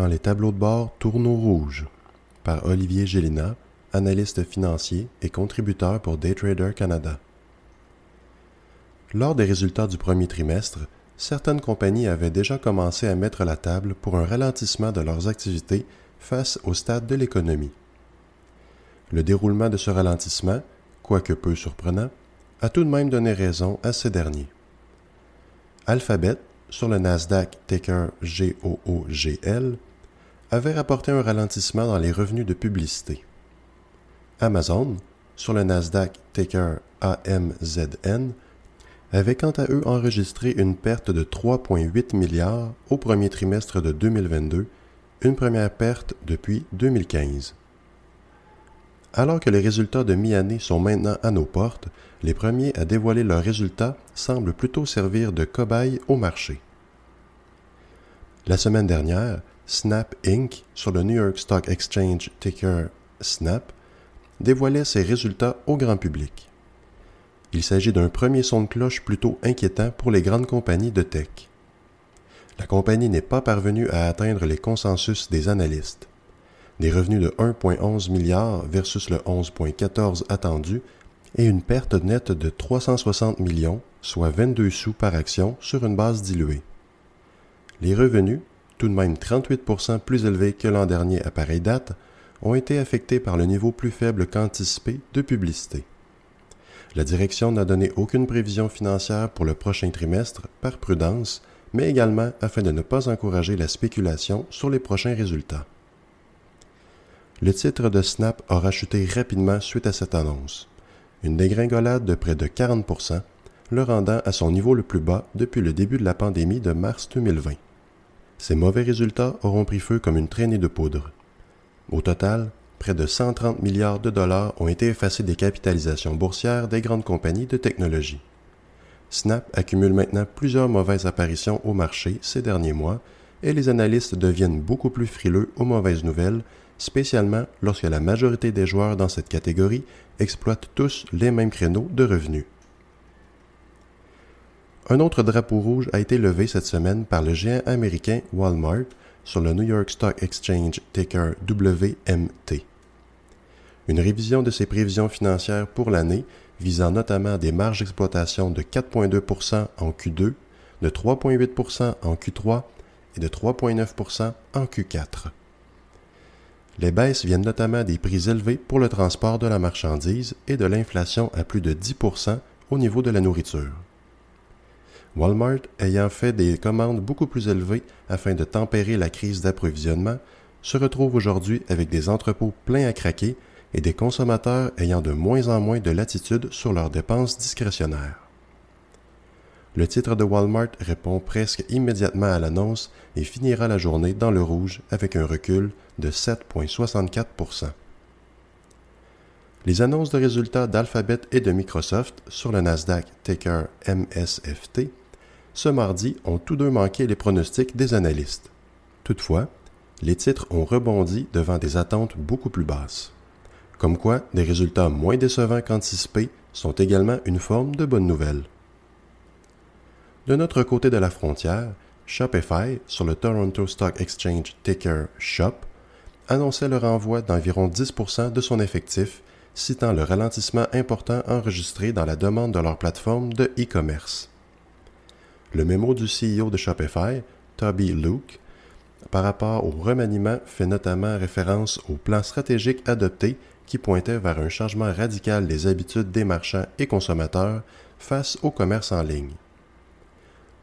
Quand les tableaux de bord tournent au rouge par Olivier Gélina, analyste financier et contributeur pour Daytrader Canada. Lors des résultats du premier trimestre, certaines compagnies avaient déjà commencé à mettre la table pour un ralentissement de leurs activités face au stade de l'économie. Le déroulement de ce ralentissement, quoique peu surprenant, a tout de même donné raison à ces derniers. Alphabet, sur le Nasdaq ticker GOOGL, avait rapporté un ralentissement dans les revenus de publicité. Amazon, sur le Nasdaq ticker AMZN, avait quant à eux enregistré une perte de 3,8 milliards au premier trimestre de 2022, une première perte depuis 2015. Alors que les résultats de mi-année sont maintenant à nos portes, les premiers à dévoiler leurs résultats semblent plutôt servir de cobaye au marché. La semaine dernière, Snap Inc., sur le New York Stock Exchange ticker Snap, dévoilait ses résultats au grand public. Il s'agit d'un premier son de cloche plutôt inquiétant pour les grandes compagnies de tech. La compagnie n'est pas parvenue à atteindre les consensus des analystes. Des revenus de 1,11 milliard versus le 11,14 attendu et une perte nette de 360 millions, soit 22 sous par action sur une base diluée. Les revenus, tout de même 38% plus élevés que l'an dernier à pareille date, ont été affectés par le niveau plus faible qu'anticipé de publicité. La direction n'a donné aucune prévision financière pour le prochain trimestre par prudence, mais également afin de ne pas encourager la spéculation sur les prochains résultats. Le titre de Snap a racheté rapidement suite à cette annonce, une dégringolade de près de 40% le rendant à son niveau le plus bas depuis le début de la pandémie de mars 2020. Ces mauvais résultats auront pris feu comme une traînée de poudre. Au total, près de 130 milliards de dollars ont été effacés des capitalisations boursières des grandes compagnies de technologie. Snap accumule maintenant plusieurs mauvaises apparitions au marché ces derniers mois et les analystes deviennent beaucoup plus frileux aux mauvaises nouvelles, spécialement lorsque la majorité des joueurs dans cette catégorie exploitent tous les mêmes créneaux de revenus. Un autre drapeau rouge a été levé cette semaine par le géant américain Walmart sur le New York Stock Exchange ticker WMT une révision de ses prévisions financières pour l'année visant notamment des marges d'exploitation de 4,2% en Q2, de 3,8% en Q3 et de 3,9% en Q4. Les baisses viennent notamment des prix élevés pour le transport de la marchandise et de l'inflation à plus de 10% au niveau de la nourriture. Walmart, ayant fait des commandes beaucoup plus élevées afin de tempérer la crise d'approvisionnement, se retrouve aujourd'hui avec des entrepôts pleins à craquer et des consommateurs ayant de moins en moins de latitude sur leurs dépenses discrétionnaires. Le titre de Walmart répond presque immédiatement à l'annonce et finira la journée dans le rouge avec un recul de 7,64% Les annonces de résultats d'Alphabet et de Microsoft sur le Nasdaq ticker MSFT ce mardi ont tous deux manqué les pronostics des analystes. Toutefois, les titres ont rebondi devant des attentes beaucoup plus basses. Comme quoi, des résultats moins décevants qu'anticipés sont également une forme de bonne nouvelle. De notre côté de la frontière, Shopify, sur le Toronto Stock Exchange ticker SHOP, annonçait le renvoi d'environ 10% de son effectif, citant le ralentissement important enregistré dans la demande de leur plateforme de e-commerce. Le mémo du CEO de Shopify, Toby Luke, par rapport au remaniement fait notamment référence au plan stratégique adopté qui pointait vers un changement radical des habitudes des marchands et consommateurs face au commerce en ligne.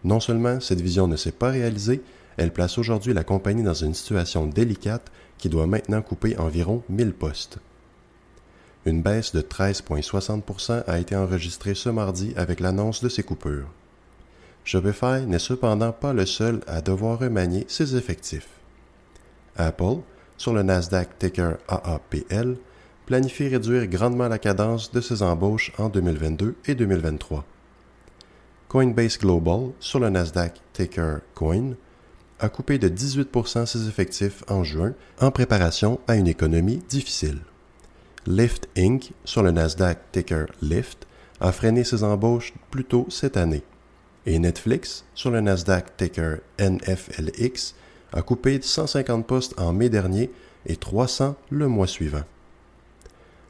Non seulement cette vision ne s'est pas réalisée, elle place aujourd'hui la compagnie dans une situation délicate qui doit maintenant couper environ 1000 postes. Une baisse de 13,60% a été enregistrée ce mardi avec l'annonce de ces coupures. Shopify n'est cependant pas le seul à devoir remanier ses effectifs. Apple, sur le Nasdaq ticker AAPL, planifie réduire grandement la cadence de ses embauches en 2022 et 2023. Coinbase Global, sur le Nasdaq ticker Coin, a coupé de 18% ses effectifs en juin en préparation à une économie difficile. Lyft Inc., sur le Nasdaq ticker Lyft, a freiné ses embauches plus tôt cette année. Et Netflix, sur le Nasdaq ticker NFLX, a coupé 150 postes en mai dernier et 300 le mois suivant.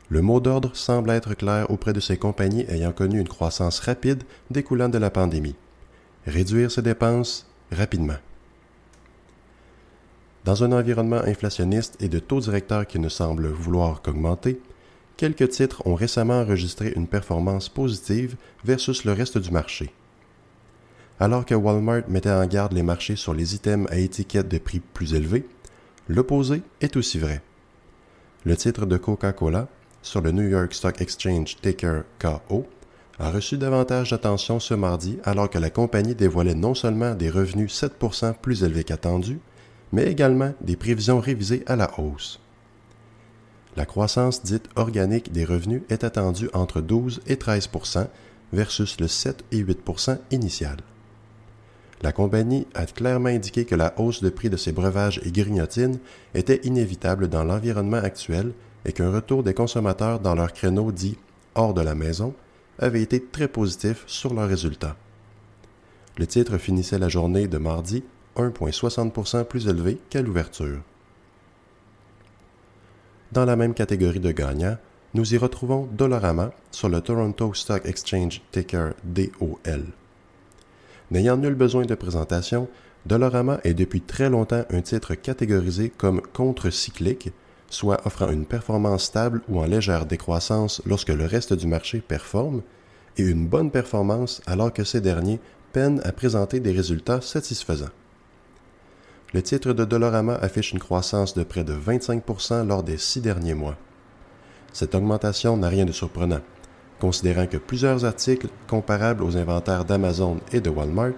Le mot d'ordre semble être clair auprès de ces compagnies ayant connu une croissance rapide découlant de la pandémie. Réduire ses dépenses rapidement. Dans un environnement inflationniste et de taux directeurs qui ne semblent vouloir qu'augmenter, quelques titres ont récemment enregistré une performance positive versus le reste du marché. Alors que Walmart mettait en garde les marchés sur les items à étiquette de prix plus élevés, l'opposé est aussi vrai. Le titre de Coca-Cola, sur le New York Stock Exchange ticker KO, a reçu davantage d'attention ce mardi alors que la compagnie dévoilait non seulement des revenus 7% plus élevés qu'attendus, mais également des prévisions révisées à la hausse. La croissance dite organique des revenus est attendue entre 12 et 13% versus le 7 et 8% initial. La compagnie a clairement indiqué que la hausse de prix de ses breuvages et grignotines était inévitable dans l'environnement actuel et qu'un retour des consommateurs dans leur créneau dit hors de la maison avait été très positif sur leurs résultats. Le titre finissait la journée de mardi 1,60% plus élevé qu'à l'ouverture. Dans la même catégorie de gagnants, nous y retrouvons Dollarama sur le Toronto Stock Exchange ticker DOL. N'ayant nul besoin de présentation, Dollarama est depuis très longtemps un titre catégorisé comme contre-cyclique, soit offrant une performance stable ou en légère décroissance lorsque le reste du marché performe, et une bonne performance alors que ces derniers peinent à présenter des résultats satisfaisants. Le titre de Dollarama affiche une croissance de près de 25% lors des six derniers mois. Cette augmentation n'a rien de surprenant, considérant que plusieurs articles comparables aux inventaires d'Amazon et de Walmart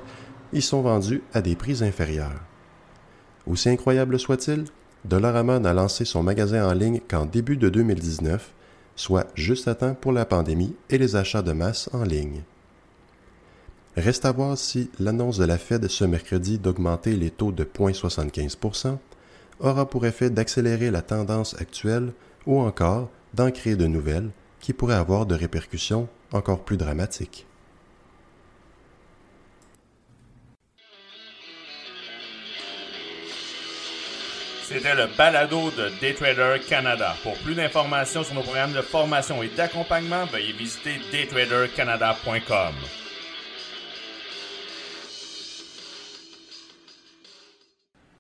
y sont vendus à des prix inférieurs. Aussi incroyable soit-il, Dollarama n'a lancé son magasin en ligne qu'en début de 2019, soit juste à temps pour la pandémie et les achats de masse en ligne. Reste à voir si l'annonce de la Fed ce mercredi d'augmenter les taux de 0,75% aura pour effet d'accélérer la tendance actuelle ou encore d'en créer de nouvelles qui pourraient avoir de répercussions encore plus dramatiques. C'était le balado de Daytrader Canada. Pour plus d'informations sur nos programmes de formation et d'accompagnement, veuillez visiter daytradercanada.com.